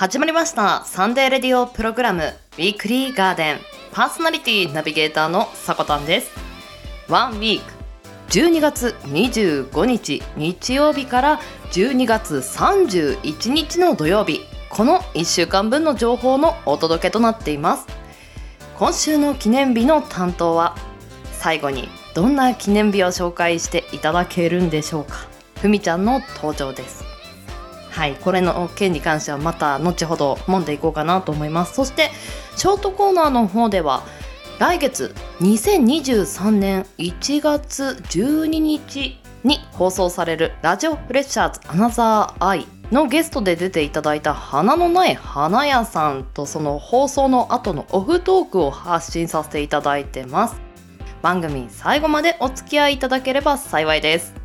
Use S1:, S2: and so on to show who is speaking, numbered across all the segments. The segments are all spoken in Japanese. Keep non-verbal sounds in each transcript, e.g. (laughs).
S1: 始まりました。サンデーレディオプログラムウィークリーガーデンパーソナリティナビゲーターのさこたんです。ワンウィーク12月25日日曜日から12月31日の土曜日この1週間分の情報のお届けとなっています。今週の記念日の担当は最後にどんな記念日を紹介していただけるんでしょうか。ふみちゃんの登場です。はいこれの件に関してはまた後ほど揉んでいこうかなと思います。そしてショートコーナーの方では来月2023年1月12日に放送されるラジオフレッシャーズアナザーアイのゲストで出ていただいた花のない花屋さんとその放送の後のオフトークを発信させていただいてます。番組最後までお付き合いいただければ幸いです。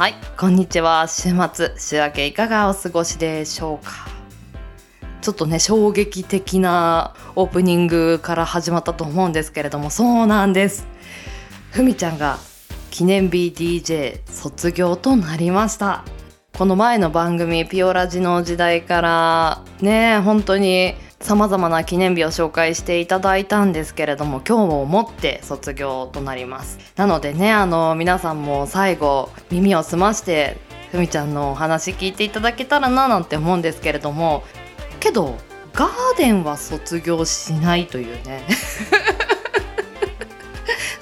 S1: はい。こんにちは。週末週明けいかがお過ごしでしょうか？ちょっとね衝撃的なオープニングから始まったと思うんですけれどもそうなんです。ふみちゃんが記念日 DJ 卒業となりました。この前の番組ピオラジの時代からね本当にさまざまな記念日を紹介していただいたんですけれども今日をもって卒業となります。なのでねあの皆さんも最後耳を澄ましてふみちゃんのお話聞いていただけたらななんて思うんですけれどもけどガーデンは卒業しないというね。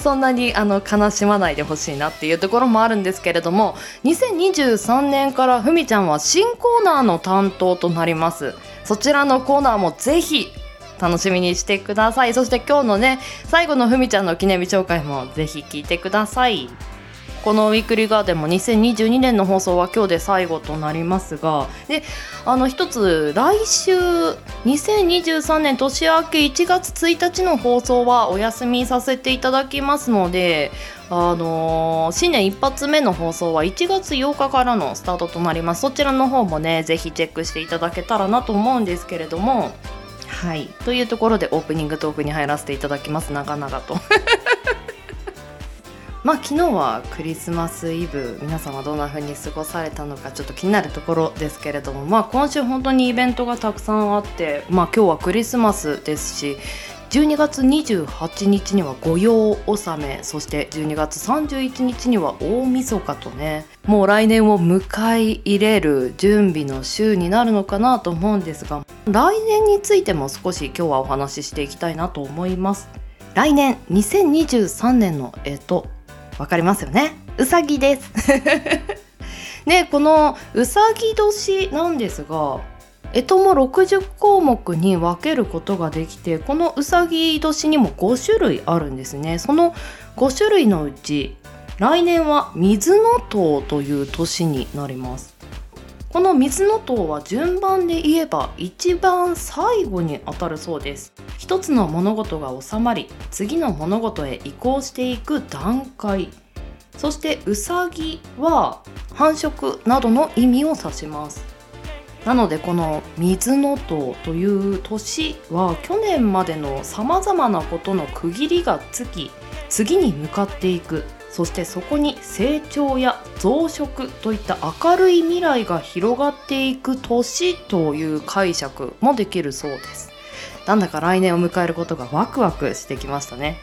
S1: そんなにあの悲しまないでほしいなっていうところもあるんですけれども2023年からふみちゃんは新コーナーの担当となります。そちらのコーナーもぜひ楽しみにしてください。そして今日のね最後のふみちゃんの記念日紹介もぜひ聞いてください。このウィークリーガーデンも2022年の放送は今日で最後となりますがであの一つ来週2023年年明け1月1日の放送はお休みさせていただきますのであのー、新年一発目の放送は1月8日からのスタートとなります。そちらの方もねぜひチェックしていただけたらなと思うんですけれども。はい。というところでオープニングトークに入らせていただきます。長々と。まあ昨日はクリスマスイブ皆様どんな風に過ごされたのかちょっと気になるところですけれどもまあ今週本当にイベントがたくさんあってまあ今日はクリスマスですし12月28日には御用納めそして12月31日には大晦日とねもう来年を迎え入れる準備の週になるのかなと思うんですが来年についても少し今日はお話ししていきたいなと思います。来年2023年の干支。わかりますよね。うさぎです。(laughs) ねこのうさぎ年なんですがえとも60項目に分けることができてこのうさぎ年にも5種類あるんですね。その5種類のうち来年は水の塔という年になります。この水の塔は順番で言えば一番最後に当たるそうです。一つの物事が収まり次の物事へ移行していく段階。そしてうさぎは繁殖などの意味を指します。なのでこの水の塔という年は去年までのさまざまなことの区切りがつき次に向かっていく。そしてそこに成長や増殖といった明るい未来が広がっていく年という解釈もできるそうですなんだか来年を迎えることがワクワクしてきましたね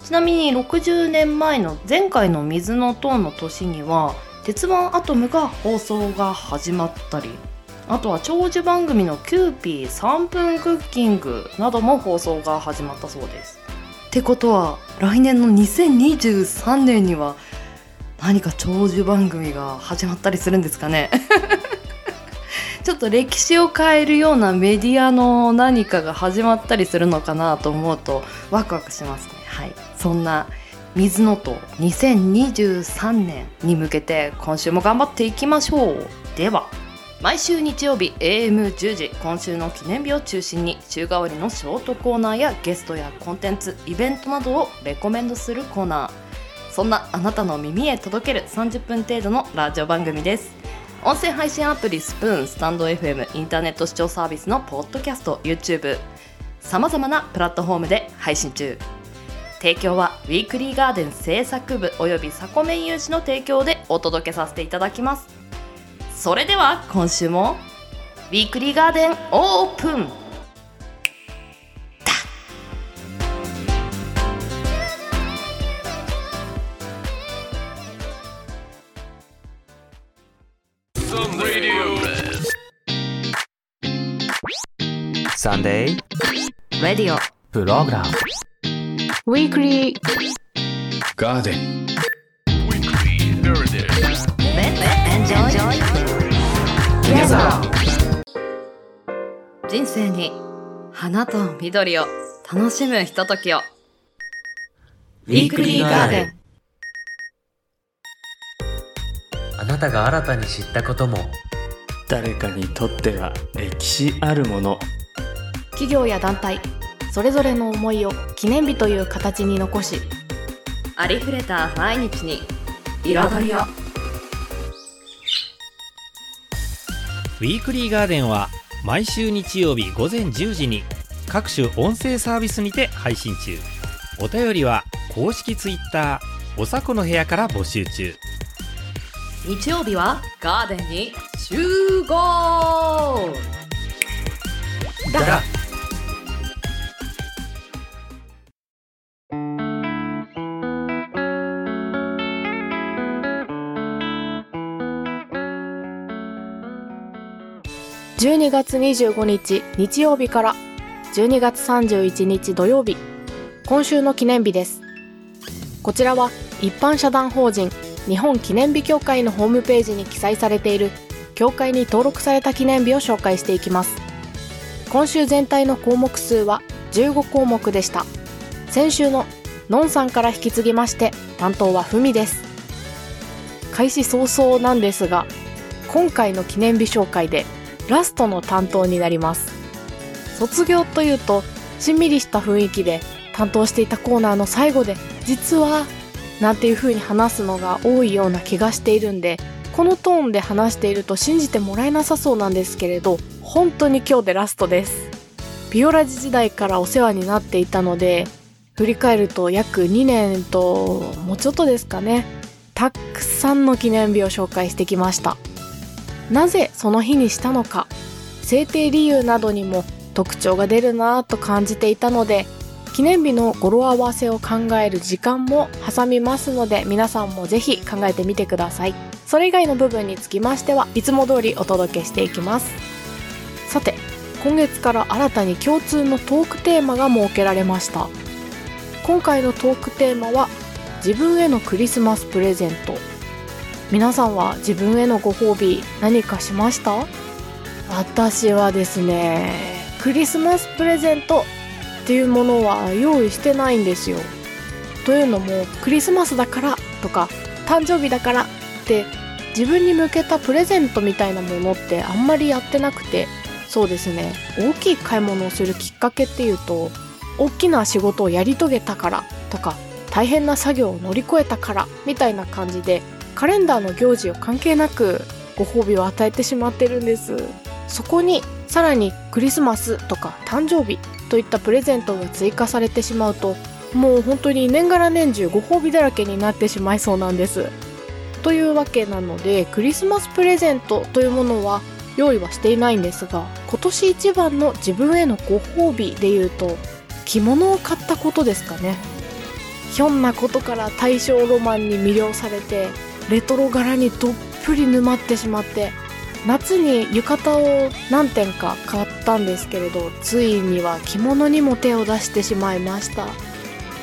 S1: ちなみに60年前の前回の癸卯の年には鉄腕アトムが放送が始まったりあとは長寿番組の「キューピー3分クッキング」なども放送が始まったそうです。ってことは来年の2023年には何か長寿番組が始まったりするんですかね？(laughs) ちょっと歴史を変えるようなメディアの何かが始まったりするのかなと思うとワクワクしますね。はい、そんな水のと2023年に向けて今週も頑張っていきましょう。では毎週日曜日 AM10 時今週の記念日を中心に週替わりのショートコーナーやゲストやコンテンツイベントなどをレコメンドするコーナー。そんなあなたの耳へ届ける30分程度のラジオ番組です。音声配信アプリスプーンスタンド FM インターネット視聴サービスのポッドキャスト YouTube さまざまなプラットフォームで配信中。提供はウィークリーガーデン制作部およびサコメン有志の提供でお届けさせていただきます。それでは今週もウィークリーガーデンオープン。
S2: サンデー
S1: レディオ
S2: プログラム
S3: ウィークリー
S4: ガーデン
S1: 人生に花と緑を楽しむひとときを。ウィークリーガーデン
S5: あなたが新たに知ったことも。
S4: 誰かにとっては歴史あるもの。
S3: 企業や団体それぞれの思いを記念日という形に残し
S1: ありふれた毎日に彩りを
S6: ウィークリーガーデンは毎週日曜日午前10時に各種音声サービスにて配信中。お便りは公式ツイッターおさこの部屋から募集中。
S1: 日曜日はガーデンに集合。
S6: だ
S3: 12月25日日曜日から。12月31日土曜日。今週の記念日です。こちらは一般社団法人日本記念日協会のホームページに記載されている協会に登録された記念日を紹介していきます。今週全体の項目数は15項目でした。先週ののんさんから引き継ぎまして担当はふみです。開始早々なんですが今回の記念日紹介でラストの担当になります。卒業というとしんみりした雰囲気で担当していたコーナーの最後で実はなんていう風に話すのが多いような気がしているんでこのトーンで話していると信じてもらえなさそうなんですけれど本当に今日でラストです。ビオラジ時代からお世話になっていたので振り返ると約2年ともうちょっとですかね。たくさんの記念日を紹介してきました。なぜその日にしたのか。制定理由などにも特徴が出るなぁと感じていたので記念日の語呂合わせを考える時間も挟みますので皆さんもぜひ考えてみてください。それ以外の部分につきましてはいつも通りお届けしていきます。さて今月から新たに共通のトークテーマが設けられました。今回のトークテーマは自分へのクリスマスプレゼント。皆さんは自分へのご褒美何かしました？私はですねクリスマスプレゼントっていうものは用意してないんですよ。というのもクリスマスだからとか誕生日だからって自分に向けたプレゼントみたいなものってあんまりやってなくてそうですね。大きい買い物をするきっかけっていうと大きな仕事をやり遂げたからとか大変な作業を乗り越えたからみたいな感じでカレンダーの行事を関係なくご褒美を与えてしまってるんです。そこにさらにクリスマスとか誕生日といったプレゼントが追加されてしまうともう本当に年がら年中ご褒美だらけになってしまいそうなんです。というわけなのでクリスマスプレゼントというものは用意はしていないんですが今年一番の自分へのご褒美で言うと着物を買ったことですかね。ひょんなことから大正ロマンに魅了されてレトロ柄にどっぷり沼ってしまって夏に浴衣を何点か買ったんですけれどついには着物にも手を出してしまいました。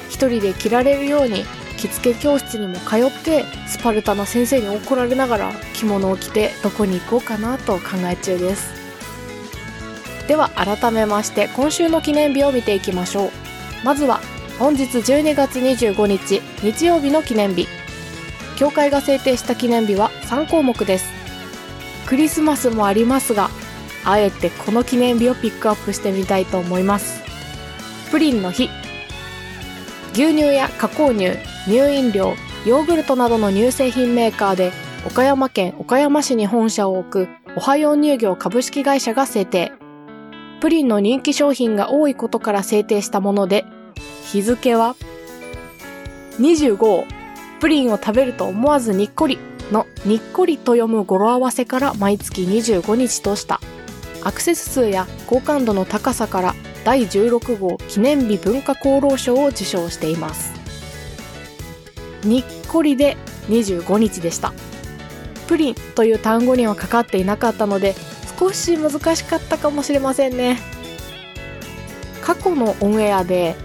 S3: 一人で着られるように着付け教室にも通ってスパルタな先生に怒られながら着物を着てどこに行こうかなと考え中です。では改めまして今週の記念日を見ていきましょう。まずは本日12月25日日曜日の記念日。協会が制定した記念日は3項目です。クリスマスもありますがあえてこの記念日をピックアップしてみたいと思います。プリンの日牛乳や加工乳乳飲料ヨーグルトなどの乳製品メーカーで岡山県岡山市に本社を置くおはよう乳業株式会社が制定。プリンの人気商品が多いことから制定したもので日付は25プリンを食べると思わずにっこりのにっこりと読む語呂合わせから毎月25日とした。アクセス数や好感度の高さから第16号記念日文化功労賞を受賞しています。にっこりで25日でした。プリンという単語にはかかっていなかったので少し難しかったかもしれませんね。過去のオンエアで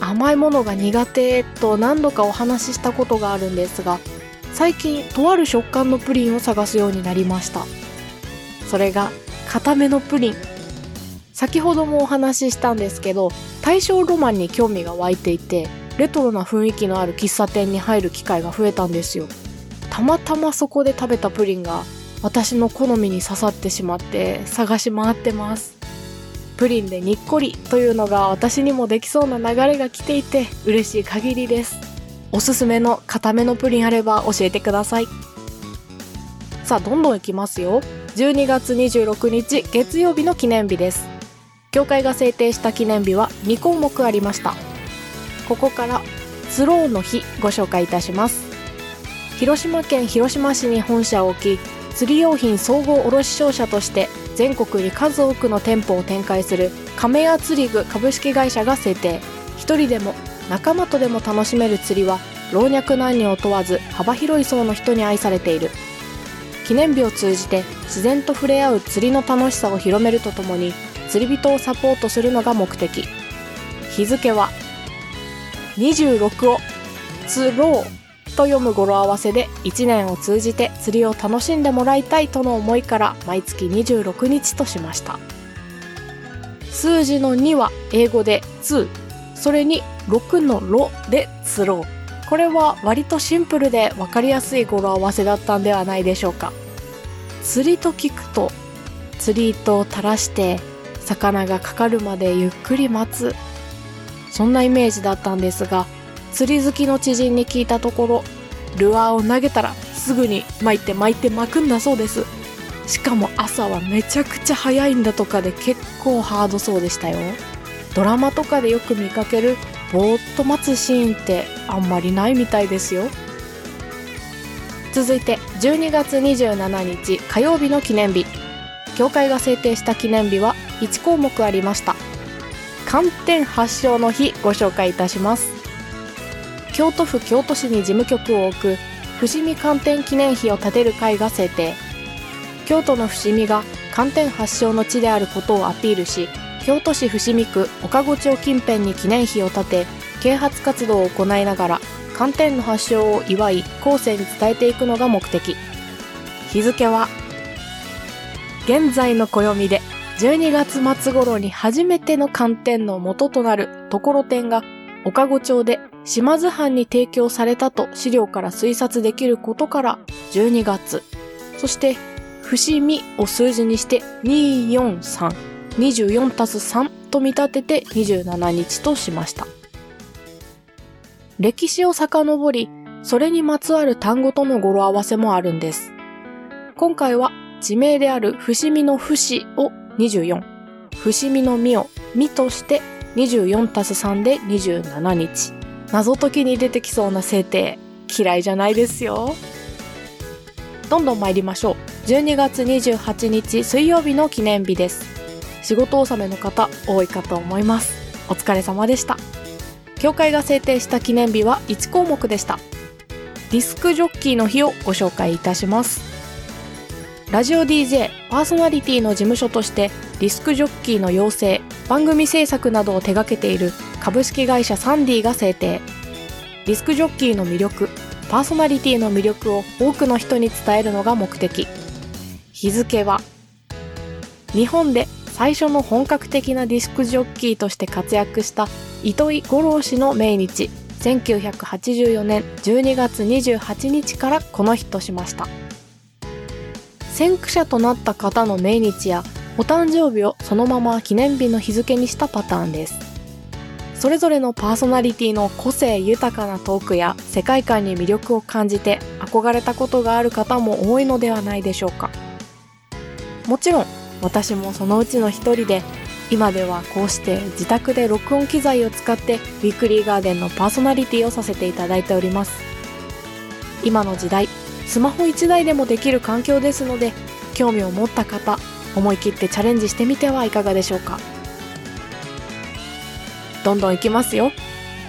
S3: 甘いものが苦手と何度かお話ししたことがあるんですが最近とある食感のプリンを探すようになりました。それが固めのプリン。先ほどもお話ししたんですけど大正ロマンに興味が湧いていてレトロな雰囲気のある喫茶店に入る機会が増えたんですよ。たまたまそこで食べたプリンが私の好みに刺さってしまって探し回ってます。プリンでにっこりというのが私にもできそうな流れが来ていて嬉しい限りです。おすすめの固めのプリンあれば教えてください。さあどんどんいきますよ。12月26日月曜日の記念日です。協会が制定した記念日は2項目ありました。ここからスローの日ご紹介いたします。広島県広島市に本社を置き釣り用品総合卸商社として全国に数多くの店舗を展開する亀屋釣り具株式会社が制定。一人でも仲間とでも楽しめる釣りは老若男女を問わず幅広い層の人に愛されている。記念日を通じて自然と触れ合う釣りの楽しさを広めるとともに釣り人をサポートするのが目的。日付は26を釣ろう。と読む語呂合わせで1年を通じて釣りを楽しんでもらいたいとの思いから毎月26日としました。数字の2は英語で「2」それに6の「ロ」で「釣ろう」これは割とシンプルで分かりやすい語呂合わせだったんではないでしょうか。釣りと聞くと釣り糸を垂らして魚がかかるまでゆっくり待つ。そんなイメージだったんですが釣り好きの知人に聞いたところルアーを投げたらすぐに巻いて巻いて巻くんだそうです。しかも朝はめちゃくちゃ早いんだとかで結構ハードそうでしたよ。ドラマとかでよく見かけるぼーっと待つシーンってあんまりないみたいですよ。続いて12月27日火曜日の記念日。協会が制定した記念日は1項目ありました。寒天発祥の日ご紹介いたします。京都府京都市に事務局を置く伏見寒天記念碑を建てる会が制定。京都の伏見が寒天発祥の地であることをアピールし京都市伏見区岡子町近辺に記念碑を建て啓発活動を行いながら寒天の発祥を祝い後世に伝えていくのが目的。日付は現在の暦で12月末頃に初めての寒天の元となるところてんが岡子町で島津藩に提供されたと資料から推察できることから12月、そして伏見を数字にして243、24たす3と見立てて27日としました。歴史を遡り、それにまつわる単語との語呂合わせもあるんです。今回は地名である伏見の伏を24、伏見の実を実として24たす3で27日。謎解きに出てきそうな制定、嫌いじゃないですよ。どんどん参りましょう。12月28日水曜日の記念日です。仕事納めの方多いかと思います。お疲れ様でした。協会が制定した記念日は1項目でした。ディスクジョッキーの日をご紹介いたします。ラジオ DJ パーソナリティの事務所としてディスクジョッキーの養成、番組制作などを手掛けている株式会社サンディが制定。ディスクジョッキーの魅力、パーソナリティの魅力を多くの人に伝えるのが目的。日付は、日本で最初の本格的なディスクジョッキーとして活躍した糸井五郎氏の命日、1984年12月28日からこの日としました。先駆者となった方の命日やお誕生日をそのまま記念日の日付にしたパターンです。それぞれのパーソナリティの個性豊かなトークや世界観に魅力を感じて憧れたことがある方も多いのではないでしょうか。もちろん私もそのうちの一人で今ではこうして自宅で録音機材を使ってウィークリーガーデンのパーソナリティをさせていただいております。今の時代スマホ1台でもできる環境ですので、興味を持った方、思い切ってチャレンジしてみてはいかがでしょうか。どんどんいきますよ。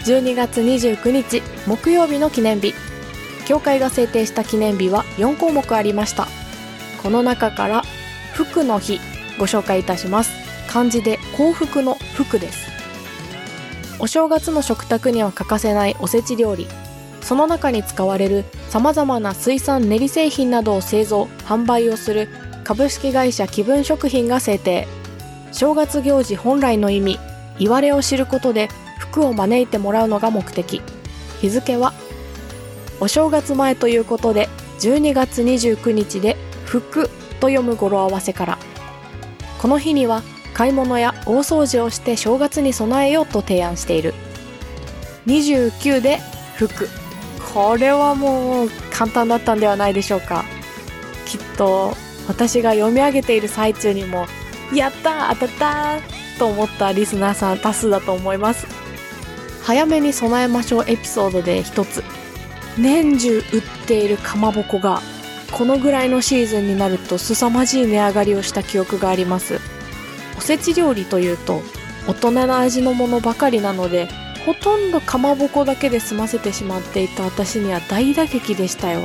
S3: 12月29日木曜日の記念日。教会が制定した記念日は4項目ありました。この中から福の日ご紹介いたします。漢字で幸福の福です。お正月の食卓には欠かせないおせち料理。その中に使われる様々な水産練り製品などを製造販売をする株式会社気分食品が制定。正月行事本来の意味言われを知ることで福を招いてもらうのが目的。日付はお正月前ということで12月29日で福と読む語呂合わせから。この日には買い物や大掃除をして正月に備えようと提案している。29で福これはもう簡単だったんではないでしょうか。きっと私が読み上げている最中にもやった当たったと思ったリスナーさん多数だと思います。早めに備えましょうエピソードで一つ。年中売っているかまぼこがこのぐらいのシーズンになると凄まじい値上がりをした記憶があります。おせち料理というと大人な味のものばかりなのでほとんどかまぼこだけで済ませてしまっていた私には大打撃でしたよ。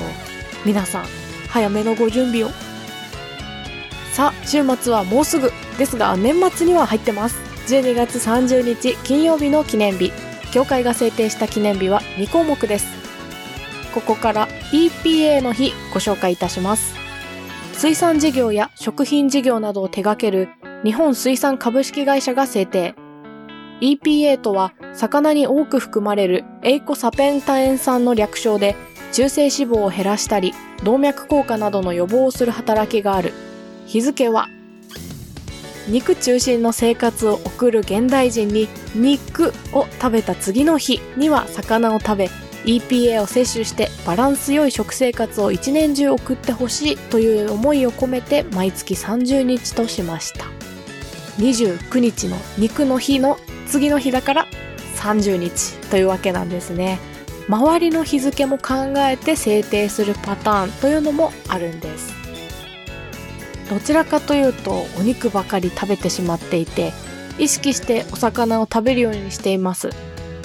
S3: 皆さん早めのご準備を。さあ週末はもうすぐですが年末には入ってます。12月30日金曜日の記念日。協会が制定した記念日は2項目です。ここから EPA の日ご紹介いたします。水産事業や食品事業などを手掛ける日本水産株式会社が制定。EPA とは魚に多く含まれるエイコサペンタエン酸の略称で中性脂肪を減らしたり動脈硬化などの予防をする働きがある。日付は肉中心の生活を送る現代人に肉を食べた次の日には魚を食べ EPA を摂取してバランス良い食生活を一年中送ってほしいという思いを込めて毎月30日としました。29日の肉の日の次の日だから30日というわけなんですね。周りの日付も考えて制定するパターンというのもあるんです。どちらかというとお肉ばかり食べてしまっていて意識してお魚を食べるようにしています。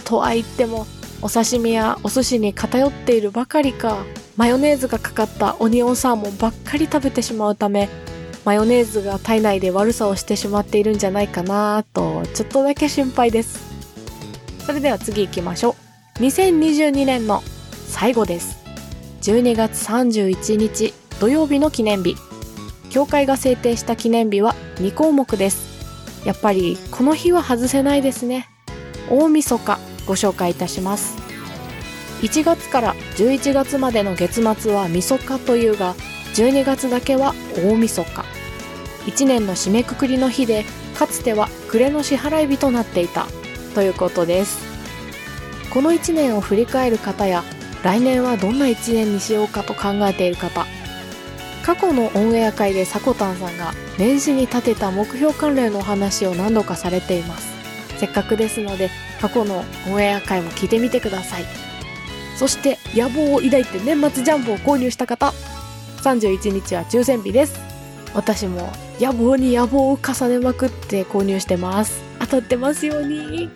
S3: とは言ってもお刺身やお寿司に偏っているばかりかマヨネーズがかかったオニオンサーモンばっかり食べてしまうためマヨネーズが体内で悪さをしてしまっているんじゃないかなとちょっとだけ心配です。それでは次行きましょう。2022年の最後です。12月31日土曜日の記念日。協会が制定した記念日は2項目です。やっぱりこの日は外せないですね。大晦日ご紹介いたします。1月から11月までの月末は晦日というが12月だけは大晦日。1年の締めくくりの日でかつては暮れの支払い日となっていた。ということです。この1年を振り返る方や来年はどんな1年にしようかと考えている方過去のオンエア会でさこたんさんが年始に立てた目標関連のお話を何度かされています。せっかくですので過去のオンエア会も聞いてみてください。そして野望を抱いて年末ジャンボを購入した方31日は抽選日です。私も野望に野望を重ねまくって購入してます。当たってますように。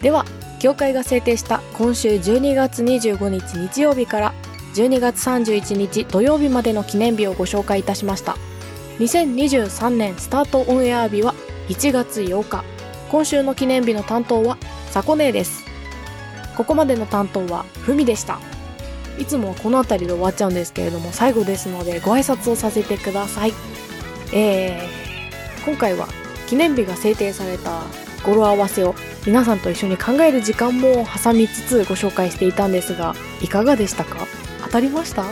S3: では協会が制定した今週12月25日日曜日から12月31日土曜日までの記念日をご紹介いたしました。2023年スタートオンエア日は1月8日。今週の記念日の担当はさこねです。ここまでの担当はふみでした。いつもはこの辺りで終わっちゃうんですけれども最後ですのでご挨拶をさせてください。えー、今回は記念日が制定された語呂合わせを皆さんと一緒に考える時間も挟みつつご紹介していたんですがいかがでしたか？当たりました？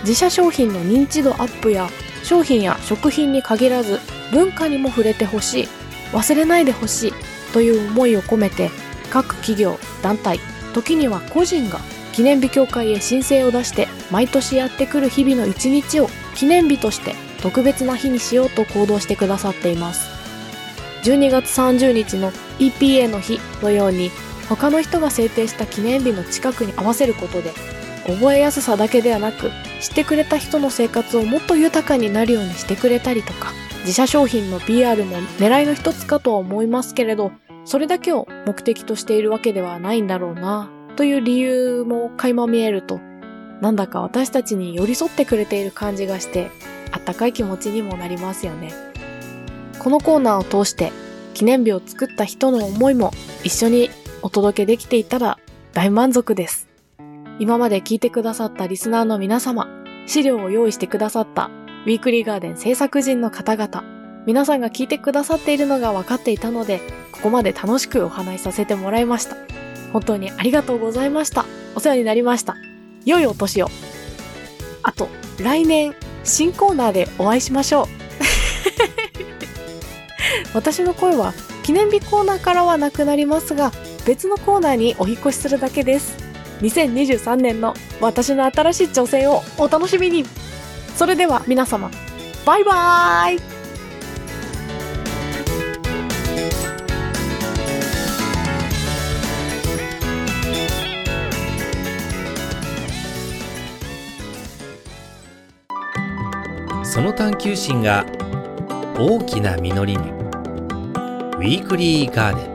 S3: 自社商品の認知度アップや商品や食品に限らず文化にも触れてほしい忘れないでほしいという思いを込めて各企業団体時には個人が記念日協会へ申請を出して毎年やってくる日々の一日を記念日として特別な日にしようと行動してくださっています。12月30日の EPA の日のように他の人が制定した記念日の近くに合わせることで覚えやすさだけではなく知ってくれた人の生活をもっと豊かになるようにしてくれたりとか、自社商品の PR も狙いの一つかとは思いますけれど、それだけを目的としているわけではないんだろうな、という理由も垣間見えると、なんだか私たちに寄り添ってくれている感じがして、ったかい気持ちにもなりますよね。このコーナーを通して、記念日を作った人の思いも一緒にお届けできていたら大満足です。今まで聞いてくださったリスナーの皆様、資料を用意してくださったウィークリーガーデン制作人の方々、皆さんが聞いてくださっているのが分かっていたので、ここまで楽しくお話しさせてもらいました。本当にありがとうございました。お世話になりました。良いお年を。あと、来年、新コーナーでお会いしましょう。(laughs) 私の声は記念日コーナーからはなくなりますが、別のコーナーにお引越しするだけです。2023年の私の新しい挑戦をお楽しみにそれでは皆様、バイバーイ
S6: その探求心が大きな実りに。ウィークリーガーデン。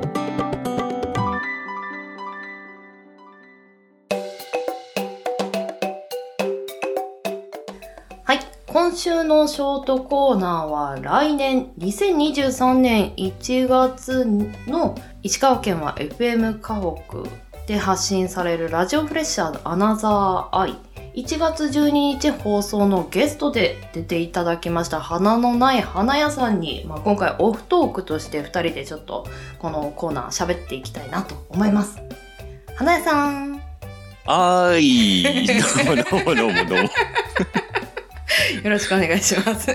S1: はい。今週のショートコーナーは来年2023年1月の石川県は FM 河北で発信されるラジオフレッシャーアナザーアイ。1月12日放送のゲストで出ていただきました花のない花屋さんに、まあ、今回オフトークとして2人でちょっとこのコーナー喋っていきたいなと思います。花屋さん
S7: はーい。(laughs) どうもどうもどうも。
S1: よろしくお願いします。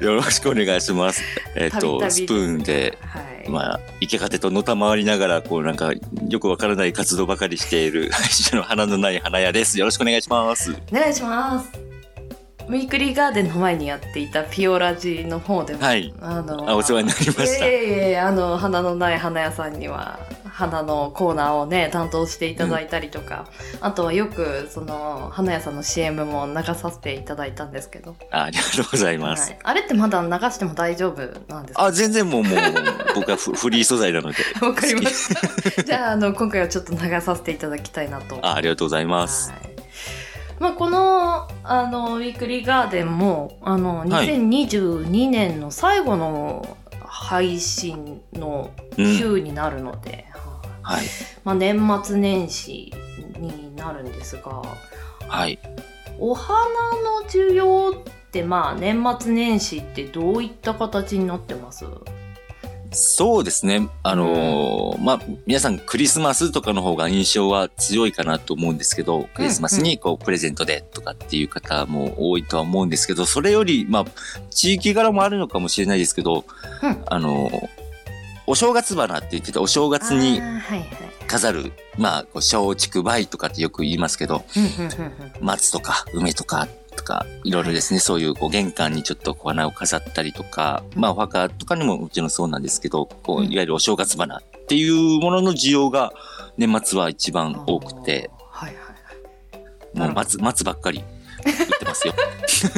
S7: よろしくお願いします。えったと、スプーンで、
S1: はい。
S7: まあ、池風とのたまわりながら、こうなんか、よくわからない活動ばかりしている、(laughs) 一緒の花のない花屋です。よろしくお願いします。
S1: お願いします。ウィークリーガーデンの前にやっていたピオラジの方でも、
S7: はい。
S1: あの
S7: あお世話になりました
S1: いえいえあの花のない花屋さんには花のコーナーをね担当していただいたりとか、あとはよくその花屋さんの CM も流させていただいたんですけど、
S7: あありがとうございます。
S1: はい、あれってまだ流しても大丈夫なんですか？
S7: あ、全然もう、もう、僕はフフリー素材なので。(laughs)
S1: わかりました。じゃああの今回はちょっと流させていただきたいなと。
S7: あありがとうございます。
S1: はい。まあ、このあのウィークリーガーデンもあの
S7: はい。
S1: 2022年の最後の配信の週になるので、
S7: はい。
S1: まあ、年末年始になるんですが
S7: はい。
S1: お花の需要ってまあ年末年始ってどういった形になってます？
S7: そうですね。あのーまあ、皆さんクリスマスとかの方が印象は強いかなと思うんですけど、クリスマスにこうプレゼントでとかっていう方も多いとは思うんですけど、それより、まあ、地域柄もあるのかもしれないですけど、
S1: うん
S7: あのーお正月花って言ってて、お正月に
S1: あーはいはい。
S7: 飾る、まあ、松竹梅とかってよく言いますけど、松とか梅とかとか、いろいろですね、そういうこう玄関にちょっとこう花を飾ったりとか、まあお墓とかにももちろんそうなんですけど、こ
S1: うん。
S7: ういわゆるお正月花っていうものの需要が年末は一番多くて、
S1: はいはい
S7: もう松、松ばっかり売ってますよ。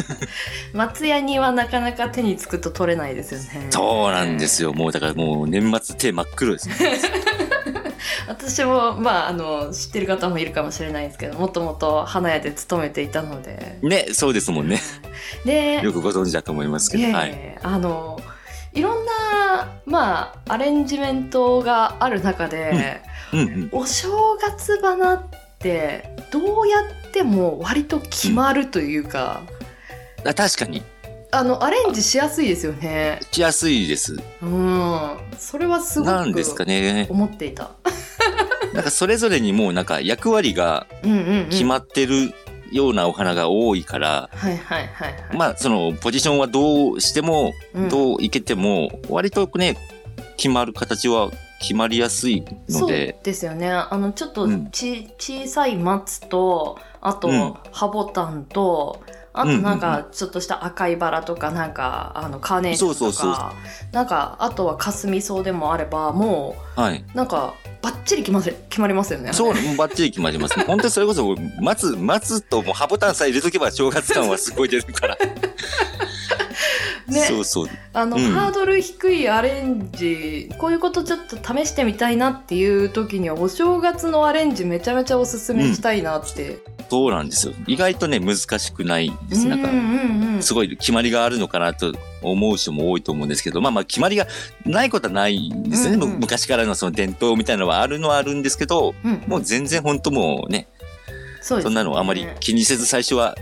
S7: (laughs)
S1: 松屋にはなかなか手につくと取れないですよね
S7: そうなんですよ。もうだからもう年末手真っ黒ですね。(laughs)
S1: 私もまああの知ってる方もいるかもしれないですけどもともと花屋で勤めていたので
S7: ね、そうですもんね。(laughs)
S1: で
S7: よくご存知だと思いますけど。はい。
S1: あのいろんなまあアレンジメントがある中で、
S7: うんうん。
S1: お正月花ってどうやっても割と決まるというか、
S7: あ確かに、
S1: あのアレンジしやすいですよね。
S7: しやすいです。
S1: うん。それはすごく
S7: なんですかね。
S1: 思っていた、(laughs)
S7: なんかそれぞれにもうなんか役割が
S1: うんうんうん、
S7: 決まってるようなお花が多いから、
S1: はいはいはいはい。
S7: まあそのポジションはどうしても、
S1: うん。
S7: どういけても割とね決まる形は決まりやすいの
S1: そう
S7: で
S1: ですよねあのちょっと
S7: うん
S1: ち、小さい松とあと、
S7: うん
S1: ハボタンとあとなんかちょっとした赤いバラとかなんかあのカーネーションとか
S7: そうそうそう
S1: なんかあとは霞草でもあればも
S7: はい。
S1: うなんかバッチリ決ませ決まりますよね。
S7: そう、もうバッチリ決まります。(laughs) 本当にそれこそ、待つ、待つと、もうハボタンさえ入れとけば正月感はすごい出るから。
S1: ね
S7: そうそう。
S1: あの、
S7: うん
S1: ハードル低いアレンジこういうことちょっと試してみたいなっていう時にはお正月のアレンジめちゃめちゃおすすめしたいなって。
S7: そうなんですよ。意外とね、難しくないです。なんか、
S1: うんうんうん
S7: すごい決まりがあるのかなと思う人も多いと思うんですけど、まあまあ決まりがないことはないんですよね。
S1: うんうん
S7: 昔からのその伝統みたいなのはあるのはあるんですけど、
S1: うん
S7: もう全然本当もうね、
S1: そね
S7: そんなのあまり気にせず最初は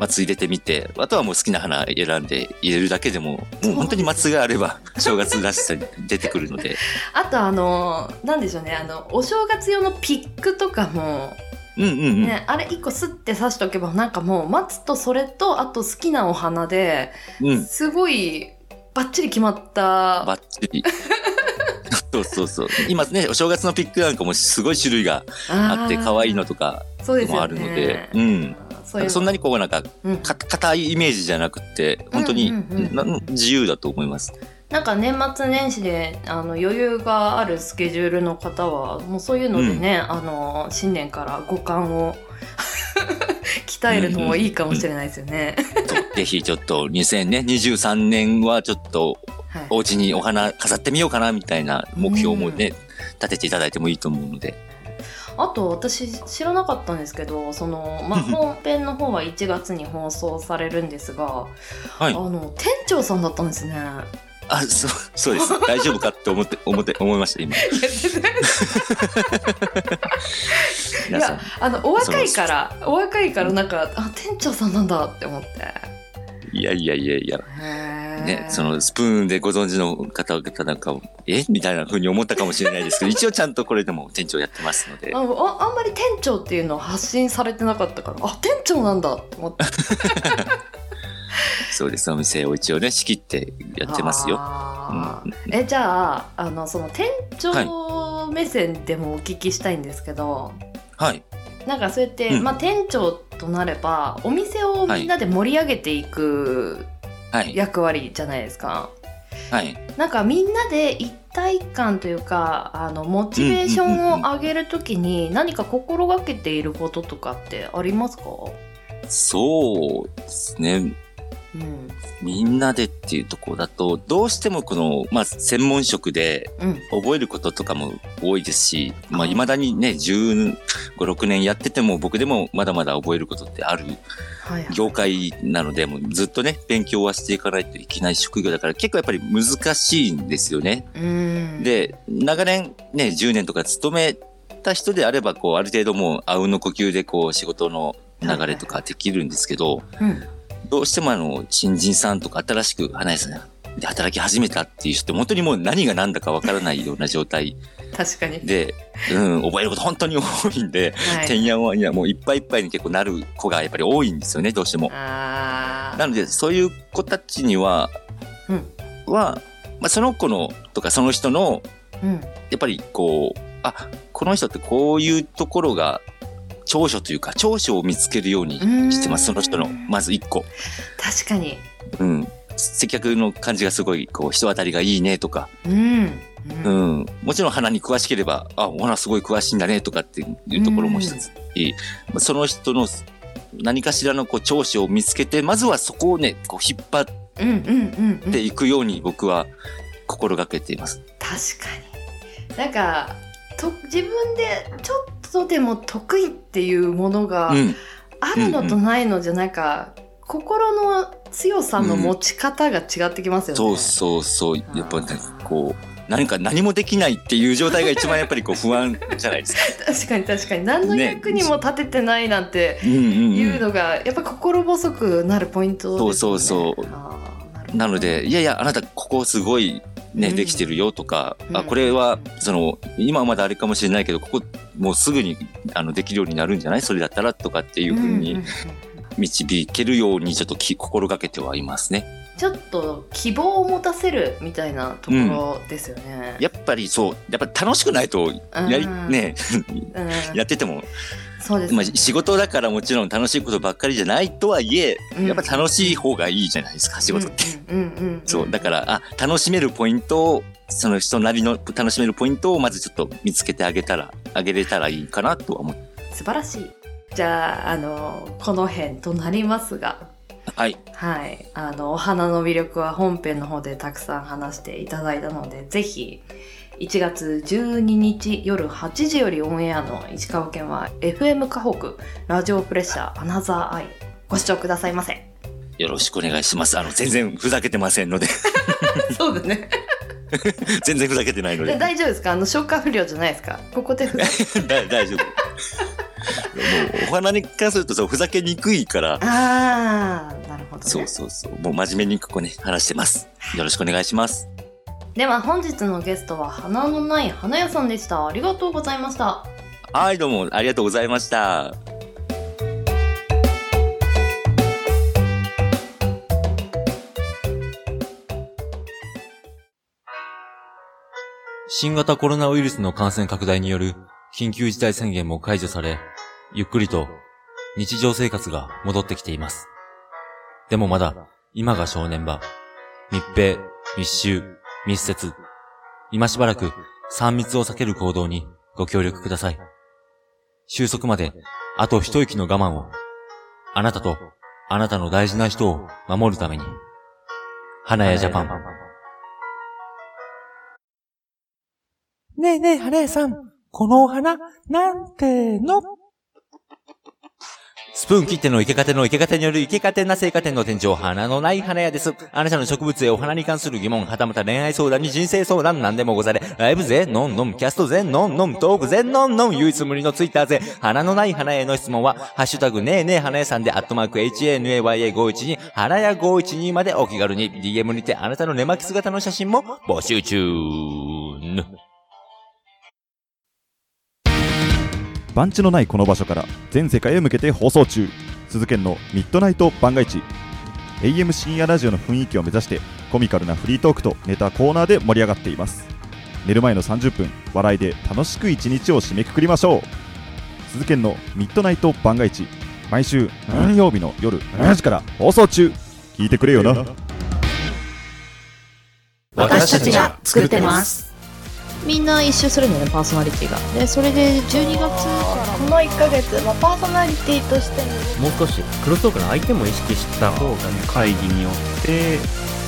S7: 松入れてみて、あとはもう好きな花選んで入れるだけでも、もう本当に松があれば (laughs) 正月らしさに出てくるので、
S1: あとあのなんでしょうねあのお正月用のピックとかも、
S7: うんうんうん。
S1: ねあれ一個スッて刺しておけばなんかもう松とそれとあと好きなお花で
S7: うん。
S1: すごいバッチリ決まった
S7: バッチリ。(laughs) そうそうそう。今ね、お正月のピックなんかもすごい種類があって、可愛いのとかもあ
S1: そうですよね
S7: るので、うん。
S1: そういう
S7: そんなにこうなんか、
S1: うん。
S7: いイメージじゃなくて、本当に、自由だと思います。
S1: なんか年末年始であの余裕があるスケジュールの方はもうそういうのでね、あの新年から五感を (laughs) 鍛えるのもいいかもしれないですよね。
S7: ぜひちょっと2023年はちょっと
S1: はい。
S7: お家にお花飾ってみようかなみたいな目標もね、立てていただいてもいいと思うので。
S1: あと私知らなかったんですけどその、まあ、本編の方は1月に放送されるんですが、
S7: はい
S1: あ。の店長さんだったんですね。
S7: あ、そう、そうです。(laughs) 大丈夫かって思って、思って、思いました、今。
S1: いや。(laughs) あのお若いからお若いからなんかあ店長さんなんだって思って。
S7: いやいやいやいや。ね、そのスプーンでご存知の方々なんか、え？みたいな風に思ったかもしれないですけど、(laughs) 一応ちゃんとこれでも店長やってますので
S1: あ。ああんまり店長っていうのを発信されてなかったからあ店長なんだって思って (laughs)
S7: そうです。お店を一応ね、仕切ってやってますよ。
S1: あーえじゃああのその店長目線でもお聞きしたいんですけど、
S7: はい。
S1: なんかそうやって、
S7: うん
S1: まあ、店長となればお店をみんなで盛り上げていく
S7: はい。
S1: 役割じゃないですか。
S7: はい。
S1: なんかみんなで一体感というかあのモチベーションを上げるときに何か心がけていることとかってありますか、
S7: そうですね。
S1: うん。
S7: みんなでっていうところだと、どうしてもこの、まあ、専門職で
S1: うん。
S7: 覚えることとかも多いですし、まあ、
S1: あ
S7: 未だにね、15、6年やってても、僕でもまだまだ覚えることってある
S1: はいはい。
S7: 業界なので、もうずっとね、勉強はしていかないといけない職業だから、結構やっぱり難しいんですよね。
S1: うん。
S7: で、長年ね、10年とか勤めた人であれば、こう、ある程度もう、あうんの呼吸で、こう、仕事の流れとかできるんですけど、
S1: うん
S7: どうしてもあの、新人さんとか新しく花屋さんで働き始めたっていう人って、本当にもう何が何だかわからないような状態。
S1: 確かに、
S7: で、うん、覚えること本当に多いんで、
S1: はい
S7: てんやわんやもういっぱいいっぱいに結構なる子がやっぱり多いんですよね、どうしても。
S1: あ
S7: なので、そういう子たちには、
S1: うん。
S7: は、まあ、その子のとかその人の
S1: ーうん。
S7: やっぱりこう、あ、この人ってこういうところが長所というか、長所を見つけるようにしてます。その人の、まず一個。
S1: 確かに
S7: うん。接客の感じがすごい、こう、人当たりがいいねとか、
S1: うん
S7: う、ん。もちろん花に詳しければ、あ、お花すごい詳しいんだねとかっていうところも一つ。まあその人の何かしらのこう長所を見つけて、まずはそこをね、こう引っ張っ
S1: うんうんうんうん
S7: ていくように僕は心がけています。
S1: 確かになんかと自分でちょっとでも得意っていうものが
S7: うん。
S1: あるのとないのじゃなんか、心の強さの持ち方が違ってきますよね。
S7: そうそうそう。やっぱね、こう、何か何もできないっていう状態が一番やっぱりこう不安じゃないですか。(laughs)
S1: 確かに確かに何の役にも立ててないなんて
S7: うんうん
S1: いううんのがやっぱ心細くなるポイントですよね。
S7: そうそうそう
S1: な
S7: ので、いやいや、あなたここすごいね、
S1: うん。
S7: できてるよとか、あ、
S1: うん。
S7: これは、その、今はまだあれかもしれないけど、ここもうすぐにあのできるようになるんじゃない？それだったらとかっていうふうに
S1: うんうんうん
S7: 導けるようにちょっとき心がけてはいますね。
S1: ちょっと希望を持たせるみたいなところですよね。
S7: やっぱりそう、やっぱり楽しくないと、やり、
S1: うん。
S7: ね、
S1: うん。(laughs)
S7: やってても
S1: そうです
S7: まあ、仕事だからもちろん楽しいことばっかりじゃないとはいえ、
S1: うん
S7: やっぱ楽しい方がいいじゃないですか、仕事って。そう。だから、あ、楽しめるポイントを、その人なりの楽しめるポイントをまずちょっと見つけてあげたら、あげれたらいいかなとは思う。
S1: 素晴らしいじゃああのこの辺となりますが
S7: はい。
S1: はいあのお花の魅力は本編の方でたくさん話していただいたのでぜひ1月12日夜8時よりオンエアの石川県は FM 河北ラジオプレッシャーアナザーアイご視聴くださいませ
S7: よろしくお願いします。あの、全然ふざけてませんので、(laughs)
S1: そうだね (laughs)
S7: 全然ふざけてないので、
S1: 大丈夫ですか？あの消化不良じゃないですか？ここで (laughs)
S7: 大丈夫。もう、お花に関するとそう、ふざけにくいから、
S1: あーなるほどね
S7: そうそうそう。もう真面目にここね、話してます。よろしくお願いします。
S1: では本日のゲストは花のない花屋さんでしたありがとうございました
S7: はい、どうもありがとうございました。
S8: 新型コロナウイルスの感染拡大による緊急事態宣言も解除され、ゆっくりと日常生活が戻ってきています。でもまだ今が正念場。密閉、密集、密接。今しばらく3密を避ける行動にご協力ください。収束まであと一息の我慢を。あなたとあなたの大事な人を守るために。花屋ジャパン。
S9: ねえねえ、花屋さん。このお花、なんての？
S8: スプーン切っての池方の池方による池方な生花店の店長、花のない花屋です。あなたの植物やお花に関する疑問、はたまた恋愛相談に人生相談なんでもござれ。ライブぜ、ノンノン、キャストぜ、ノンノン、トークぜ、ノンノン、唯一無二のツイッターぜ、花のない花屋への質問は、ハッシュタグねえねえ花屋さんで、アットマーク HANAYA512、花屋512までお気軽に DM にてあなたの寝巻き姿の写真も募集中。
S10: 番地のないこの場所から全世界へ向けて放送中。鈴研のミッドナイト番外地 AM 深夜ラジオの雰囲気を目指してコミカルなフリートークとネタコーナーで盛り上がっています。寝る前の30分笑いで楽しく一日を締めくくりましょう。鈴研のミッドナイト番外地毎週何曜日の夜7時から放送中。聞いてくれよな。
S1: 私たちが作ってます。みんな一周するのねパーソナリティが。でそれで12月からこの1ヶ月、まあ、パーソナリティとして
S4: もう少しクロストークの相手も意識した。方がね。会議によって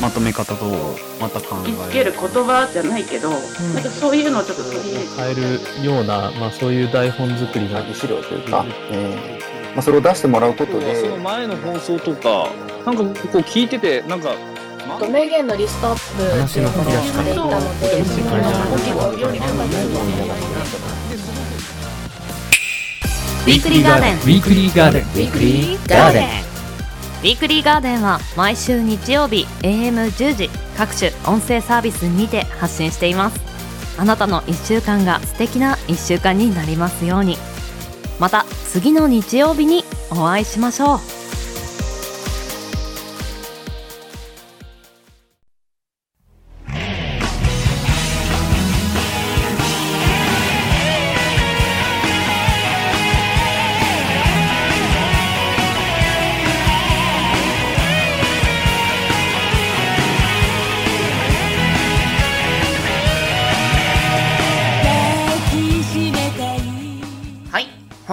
S4: まとめ方とまた考
S11: 言いつける言葉じゃないけど、なんかそういうのをちょっと取り入れて。
S12: 変えるような、まあ、そういう台本作りが
S13: 資料というか、えーまあ、それを出してもらうことで。
S14: その前の放送とかなんかこう聞いててなんか
S3: 名言のリストアップっていうのをしていたので、結構より深く
S1: ウィークリーガーデン。
S2: ウィークリーガーデン。
S1: ウィークリーガーデン。ウィークリーガーデンは毎週日曜日 AM10 時各種音声サービスにて発信しています。あなたの1週間が素敵な1週間になりますように。また次の日曜日にお会いしましょう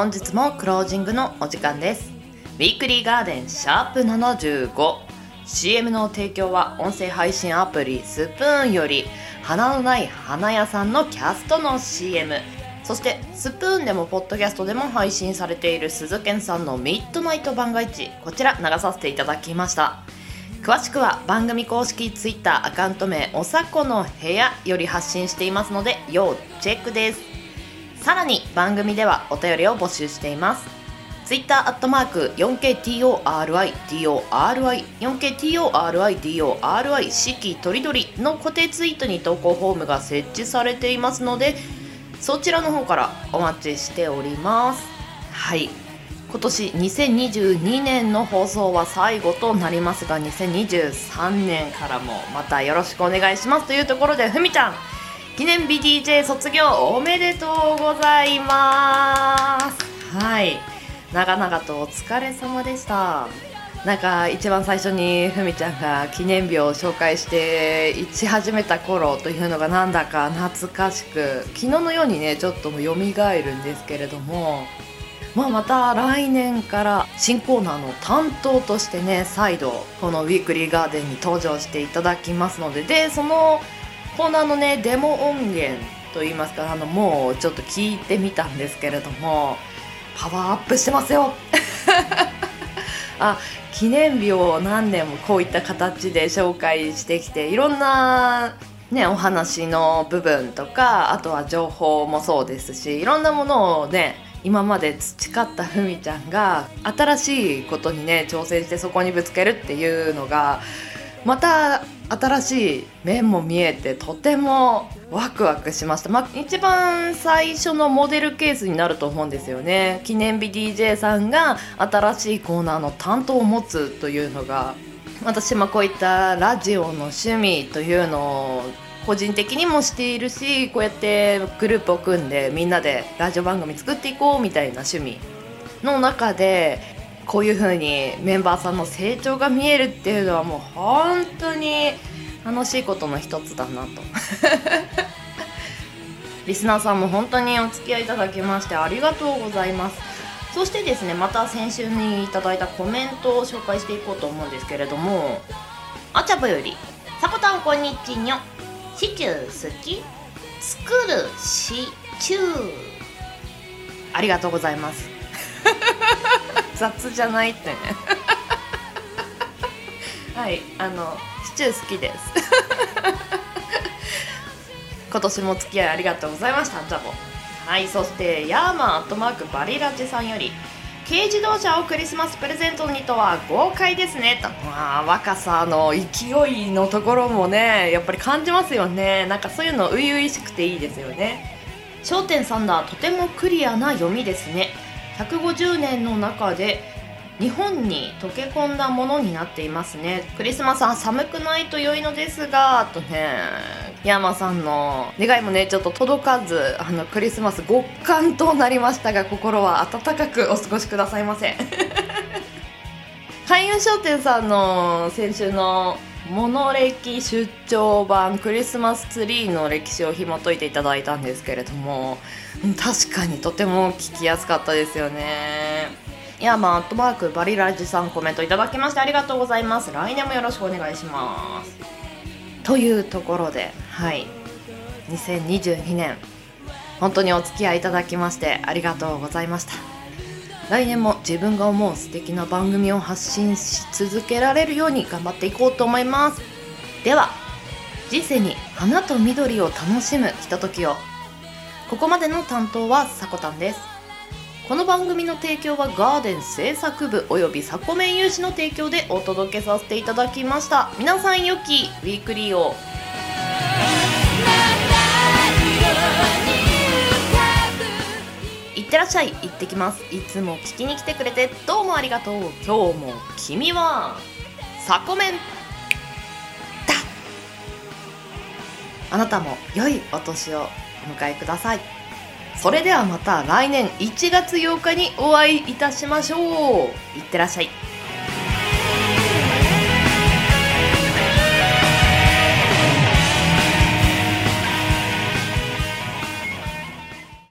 S1: 本日もクロージングのお時間です。ウィークリーガーデンシャープ 75CM の提供は音声配信アプリスプーンより花のない花屋さんのキャストの CM そしてスプーンでもポッドキャストでも配信されている鈴研さんのミッドナイト番外地こちら流させていただきました。詳しくは番組公式 Twitter アカウント名おさこの部屋より発信していますので要チェックです。さらに番組ではお便りを募集しています。ツイッターアットマーク 4KTORIDORI 4KTORIDORI 四季とりどりの固定ツイートに投稿フォームが設置されていますのでそちらの方からお待ちしております。はい。今年2022年の放送は最後となりますが2023年からもまたよろしくお願いしますというところでふみちゃん記念日 DJ 卒業おめでとうございます。はい。長々とお疲れ様でした。なんか一番最初にふみちゃんが記念日を紹介していち始めた頃というのがなんだか懐かしく昨日のようにねちょっともう蘇るんですけれどもまあ、また来年から新コーナーの担当としてね再度このウィークリーガーデンに登場していただきますのででそのコーナーのねデモ音源といいますかあのもうちょっと聞いてみたんですけれどもパワーアップしてますよ。(laughs) あ記念日を何年もこういった形で紹介してきていろんなね、お話の部分とかあとは情報もそうですしいろんなものをね今まで培ったふみちゃんが新しいことにね挑戦してそこにぶつけるっていうのがまた新しい面も見えてとてもワクワクしました、まあ、一番最初のモデルケースになると思うんですよね。記念日 DJ さんが新しいコーナーの担当を持つというのが私もこういったラジオの趣味というのを個人的にもしているしこうやってグループを組んでみんなでラジオ番組作っていこうみたいな趣味の中でこういう風にメンバーさんの成長が見えるっていうのはもう本当に楽しいことの一つだなと。(laughs) リスナーさんも本当にお付き合いいただきましてありがとうございます。そしてですねまた先週にいただいたコメントを紹介していこうと思うんですけれどもあちゃぼより「さこたんこんにちにょシチュー好き作るシチューありがとうございます。(laughs) 雑じゃないってね。はいあのシチュー好きです。(laughs) 今年もお付き合いありがとうございましたジャボ。はいそしてヤーマンアットマークバリラジさんより軽自動車をクリスマスプレゼントにとは豪快ですね。と、まあ、若さの勢いのところもねやっぱり感じますよね。なんかそういうの初々しくていいですよね。焦点サンダーとてもクリアな読みですね。150年の中で日本に溶け込んだものになっていますね。クリスマスは寒くないと良いのですがとね山さんの願いもねちょっと届かずあのクリスマス極寒となりましたが心は温かくお過ごしくださいませ。(laughs) 開運商店さんの先週のモノ歴出張版クリスマスツリーの歴史を紐解いていただいたんですけれども確かにとても聞きやすかったですよね。いやまあアットマークバリラジさんコメントいただきましてありがとうございます。来年もよろしくお願いします。というところではい。2022年本当にお付き合いいただきましてありがとうございました。来年も自分が思う素敵な番組を発信し続けられるように頑張っていこうと思います。では人生に花と緑を楽しむひとときを。ここまでの担当はさこたんです。この番組の提供はガーデン製作部およびサコメン有志の提供でお届けさせていただきました。皆さん良きウィークリーを。いってらっしゃい。行ってきます。いつも聞きに来てくれて。どうもありがとう。今日も君はサコメンだ。あなたも良いお年を。お迎えください。それではまた来年1月8日にお会いいたしましょう。いってらっしゃい。